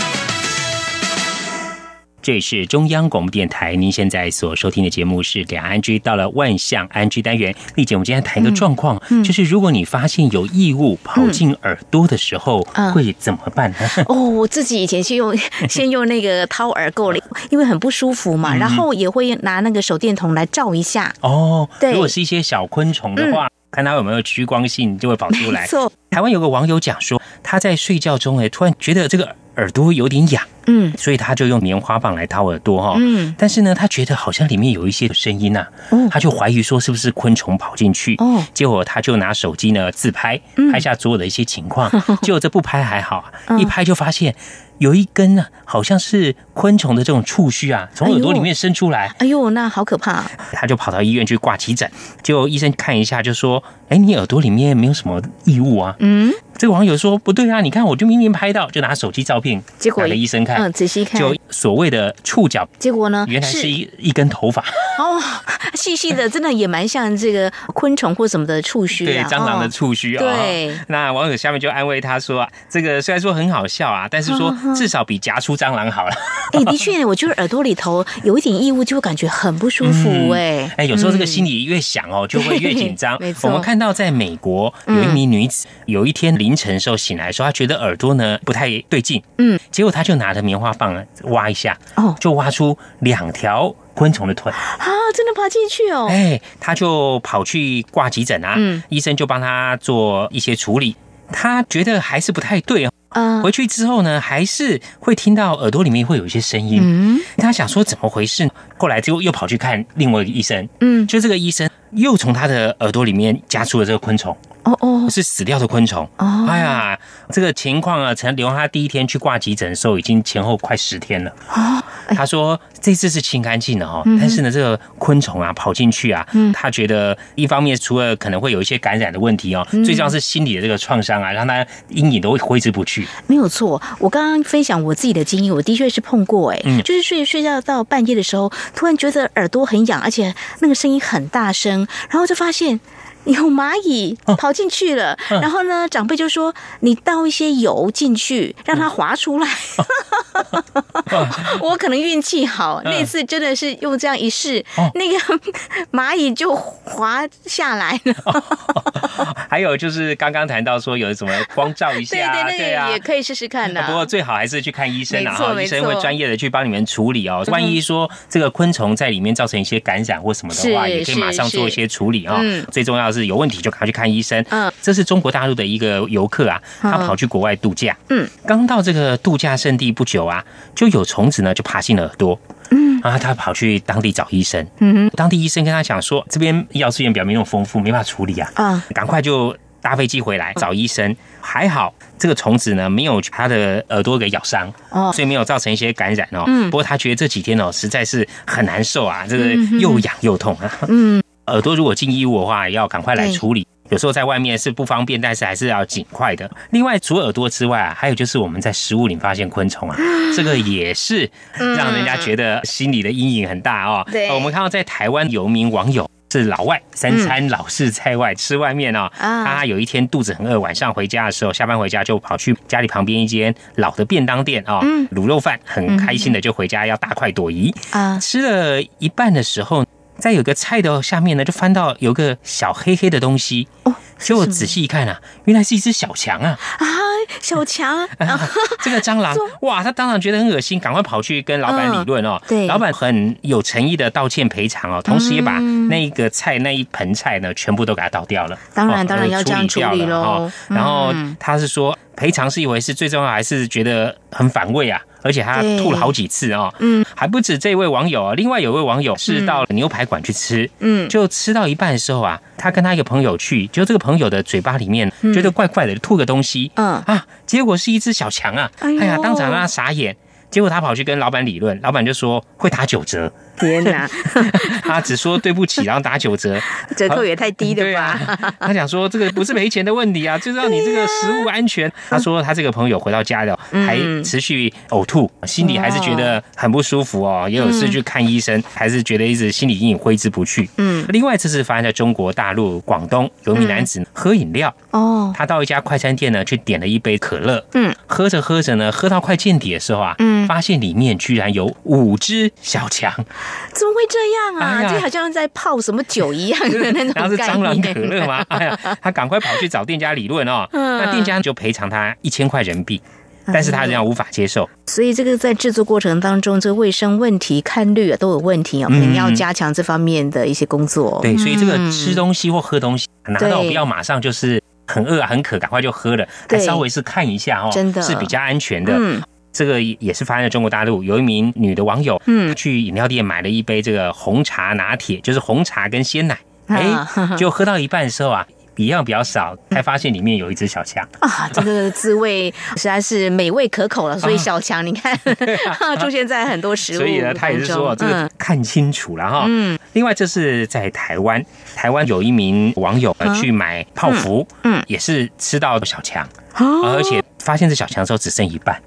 这里是中央广播电台，您现在所收听的节目是两岸居到了万象安居单元。丽姐，我们今天谈一个状况，嗯嗯、就是如果你发现有异物跑进耳朵的时候，嗯、会怎么办呢？(laughs) (laughs) 哦，我自己以前先用先用那个掏耳垢，因为很不舒服嘛，然后也会拿那个手电筒来照一下。哦，对，如果是一些小昆虫的话。看它有没有趋光性，就会跑出来。(laughs) 错，台湾有个网友讲说，他在睡觉中哎，突然觉得这个耳朵有点痒，嗯，所以他就用棉花棒来掏耳朵哈，嗯，但是呢，他觉得好像里面有一些声音呐，哦，他就怀疑说是不是昆虫跑进去，哦，结果他就拿手机呢自拍，拍下所有的一些情况，(laughs) 结果这不拍还好，一拍就发现。有一根呢，好像是昆虫的这种触须啊，从耳朵里面伸出来。哎呦，那好可怕！他就跑到医院去挂急诊，结果医生看一下就说：“哎，你耳朵里面没有什么异物啊。”嗯，这个网友说：“不对啊，你看，我就明明拍到，就拿手机照片，结果给医生看，嗯，仔细看，就所谓的触角，结果呢，原来是一一根头发。哦，细细的，真的也蛮像这个昆虫或什么的触须对，蟑螂的触须啊。对，那网友下面就安慰他说：“这个虽然说很好笑啊，但是说至少比夹出。”蟑螂好了，哎，的确，我就是耳朵里头有一点异物，就会感觉很不舒服，哎，哎，有时候这个心里越想哦，就会越紧张。(laughs) 我们看到在美国有一名女子，有一天凌晨时候醒来的时候，他觉得耳朵呢不太对劲，嗯，结果他就拿着棉花棒挖一下，哦，就挖出两条昆虫的腿啊，真的爬进去哦，哎，他就跑去挂急诊啊，嗯，医生就帮他做一些处理，他觉得还是不太对哦。嗯，回去之后呢，还是会听到耳朵里面会有一些声音。嗯，他想说怎么回事，后来就又跑去看另外一个医生。嗯，就这个医生又从他的耳朵里面夹出了这个昆虫。哦哦，是死掉的昆虫。哦，哎呀，这个情况啊，陈刘他第一天去挂急诊的时候，已经前后快十天了。哦，他说这次是清干净了哦，嗯但是呢，这个昆虫啊跑进去啊，他觉得一方面除了可能会有一些感染的问题哦，嗯最重要是心理的这个创伤啊，让他阴影都会挥之不去。没有错，我刚刚分享我自己的经验，我的确是碰过，哎，嗯就是睡睡觉到半夜的时候，突然觉得耳朵很痒，而且那个声音很大声，然后就发现。有蚂蚁跑进去了，嗯然后呢，长辈就说你倒一些油进去，让它滑出来。(laughs) 我可能运气好，那次真的是用这样一试，那个 (laughs) 蚂蚁就滑下来了。(laughs) 还有就是刚刚谈到说有什么光照一下，对对，那个也可以试试看的。不过最好还是去看医生啊，哈，医生会专业的去帮你们处理哦。万一说这个昆虫在里面造成一些感染或什么的话，也可以马上做一些处理啊。最重要。到是有问题，就赶快去看医生。嗯，这是中国大陆的一个游客啊，他跑去国外度假。嗯，刚到这个度假胜地不久啊，就有虫子呢就爬进了耳朵。嗯，然后他跑去当地找医生。嗯，当地医生跟他讲说，这边医疗资源表没那么丰富，没办法处理啊。啊，赶快就搭飞机回来找医生。还好这个虫子呢没有他的耳朵给咬伤，哦，所以没有造成一些感染哦。嗯，不过他觉得这几天哦实在是很难受啊，这个又痒又痛啊。嗯，耳朵如果进异物的话，要赶快来处理。有时候在外面是不方便，但是还是要尽快的。另外，除了耳朵之外啊，还有就是我们在食物里发现昆虫啊，(gasps) 这个也是让人家觉得心里的阴影很大哦。对，我们看到在台湾有一名网友是老外，三餐老是在外吃外面哦。他有一天肚子很饿，晚上回家的时候，下班回家就跑去家里旁边一间老的便当店啊，卤肉饭，很开心的就回家要大快朵颐啊。吃了一半的时候。在有个菜的下面呢，就翻到有个小黑黑的东西哦，结果仔细一看啊，原来是一只小强啊啊，小强，啊 (laughs) 这个蟑螂哇，他当然觉得很恶心，赶快跑去跟老板理论哦。对，老板很有诚意的道歉赔偿哦，同时也把那一个菜那一盆菜呢，全部都给他倒掉了。当然，当然要这样处理喽。然后他是说赔偿是一回事，最重要还是觉得很反胃啊。而且他吐了好几次啊，嗯，还不止这位网友啊，另外有位网友是到牛排馆去吃，嗯，就吃到一半的时候啊，他跟他一个朋友去，就这个朋友的嘴巴里面觉得怪怪的，吐个东西，嗯。啊，结果是一只小强啊，哎呀，当场让他傻眼。结果他跑去跟老板理论，老板就说会打九折。天哪！(laughs) 他只说对不起，然后打九折，(laughs) 折扣也太低了吧？他想说这个不是赔钱的问题啊，就是让你这个食物安全。他说他这个朋友回到家了，还持续呕吐，心里还是觉得很不舒服哦，也有事去看医生，还是觉得一直心理阴影挥之不去。嗯，另外这次发生在中国大陆广东，有名男子喝饮料哦，他到一家快餐店呢，去点了一杯可乐，嗯，喝着喝着呢，喝到快见底的时候啊，嗯。发现里面居然有五只小强，怎么会这样啊？就好像在泡什么酒一样的那种 (laughs) 然后是蟑螂可乐吗？(laughs) 哎呀，他赶快跑去找店家理论哦。那店家就赔偿他一千块人民币，但是他仍然无法接受。所以这个在制作过程当中，这个卫生问题、看率啊都有问题哦，可能要加强这方面的一些工作。对，所以这个吃东西或喝东西，拿到不要马上就是很饿很渴，赶快就喝了，还稍微是看一下哦，真的是比较安全的。这个也是发生在中国大陆，有一名女的网友，嗯，去饮料店买了一杯这个红茶拿铁，就是红茶跟鲜奶，哎，(laughs) 就喝到一半的时候啊，比样比较少，才发现里面有一只小强。(laughs) 啊，这个滋味实在是美味可口了，所以小强你看 (laughs) 出现在很多食物，所以呢，他也是说这个看清楚了哈。嗯，另外这是在台湾，台湾有一名网友去买泡芙，嗯，也是吃到小强，而且发现这小强之后只剩一半。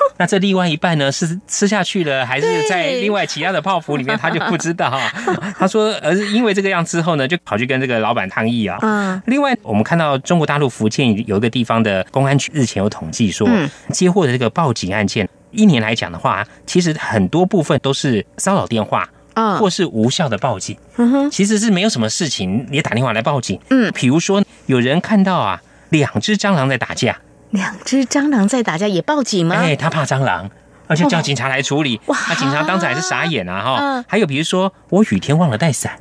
(laughs) 那这另外一半呢？是吃下去了，还是在另外其他的泡芙里面？他就不知道哈。(laughs) 他说，而是因为这个样之后呢，就跑去跟这个老板抗议啊。嗯。另外，我们看到中国大陆福建有一个地方的公安局日前有统计说，接获的这个报警案件，一年来讲的话，其实很多部分都是骚扰电话啊，或是无效的报警。嗯哼。其实是没有什么事情你打电话来报警。嗯。比如说，有人看到啊，两只蟑螂在打架。两只蟑螂在打架也报警吗？哎，他怕蟑螂，而且叫警察来处理。哇，那警察当时还是傻眼啊！哈，还有比如说我雨天忘了带伞，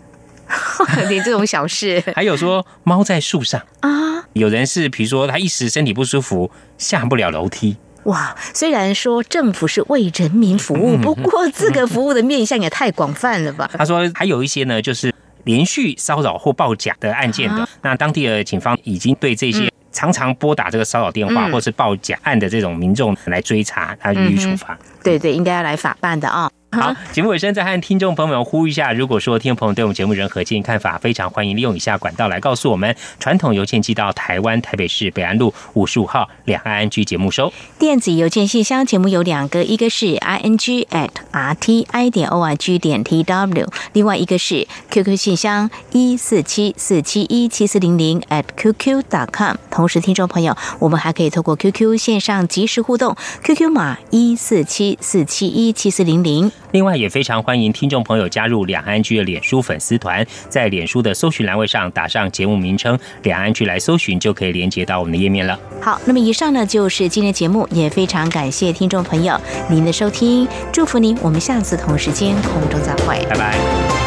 (laughs) 连这种小事。还有说猫在树上啊，有人是比如说他一时身体不舒服下不了楼梯。哇，虽然说政府是为人民服务，不过这个服务的面向也太广泛了吧？(laughs) 他说还有一些呢，就是连续骚扰或报假的案件的，那当地的警方已经对这些。常常拨打这个骚扰电话或是报假案的这种民众来追查，他予以处罚。对对，应该要来法办的啊。好，节目尾声再和听众朋友们呼吁一下，如果说听众朋友对我们节目任何建议看法，非常欢迎利用以下管道来告诉我们：传统邮件寄到台湾台北市北安路五十五号两岸安居节目收；电子邮件信箱节目有两个，一个是 i n g at r t i 点 o r g 点 t w，另外一个是 QQ 信箱一四七四七一七四零零 at qq dot com。同时，听众朋友，我们还可以透过 QQ 线上即时互动，QQ 码一四七四七一七四零零。另外，也非常欢迎听众朋友加入两岸居的脸书粉丝团，在脸书的搜寻栏位上打上节目名称“两岸居”来搜寻，就可以连接到我们的页面了。好，那么以上呢就是今天节目，也非常感谢听众朋友您的收听，祝福您，我们下次同时间空中再会，拜拜。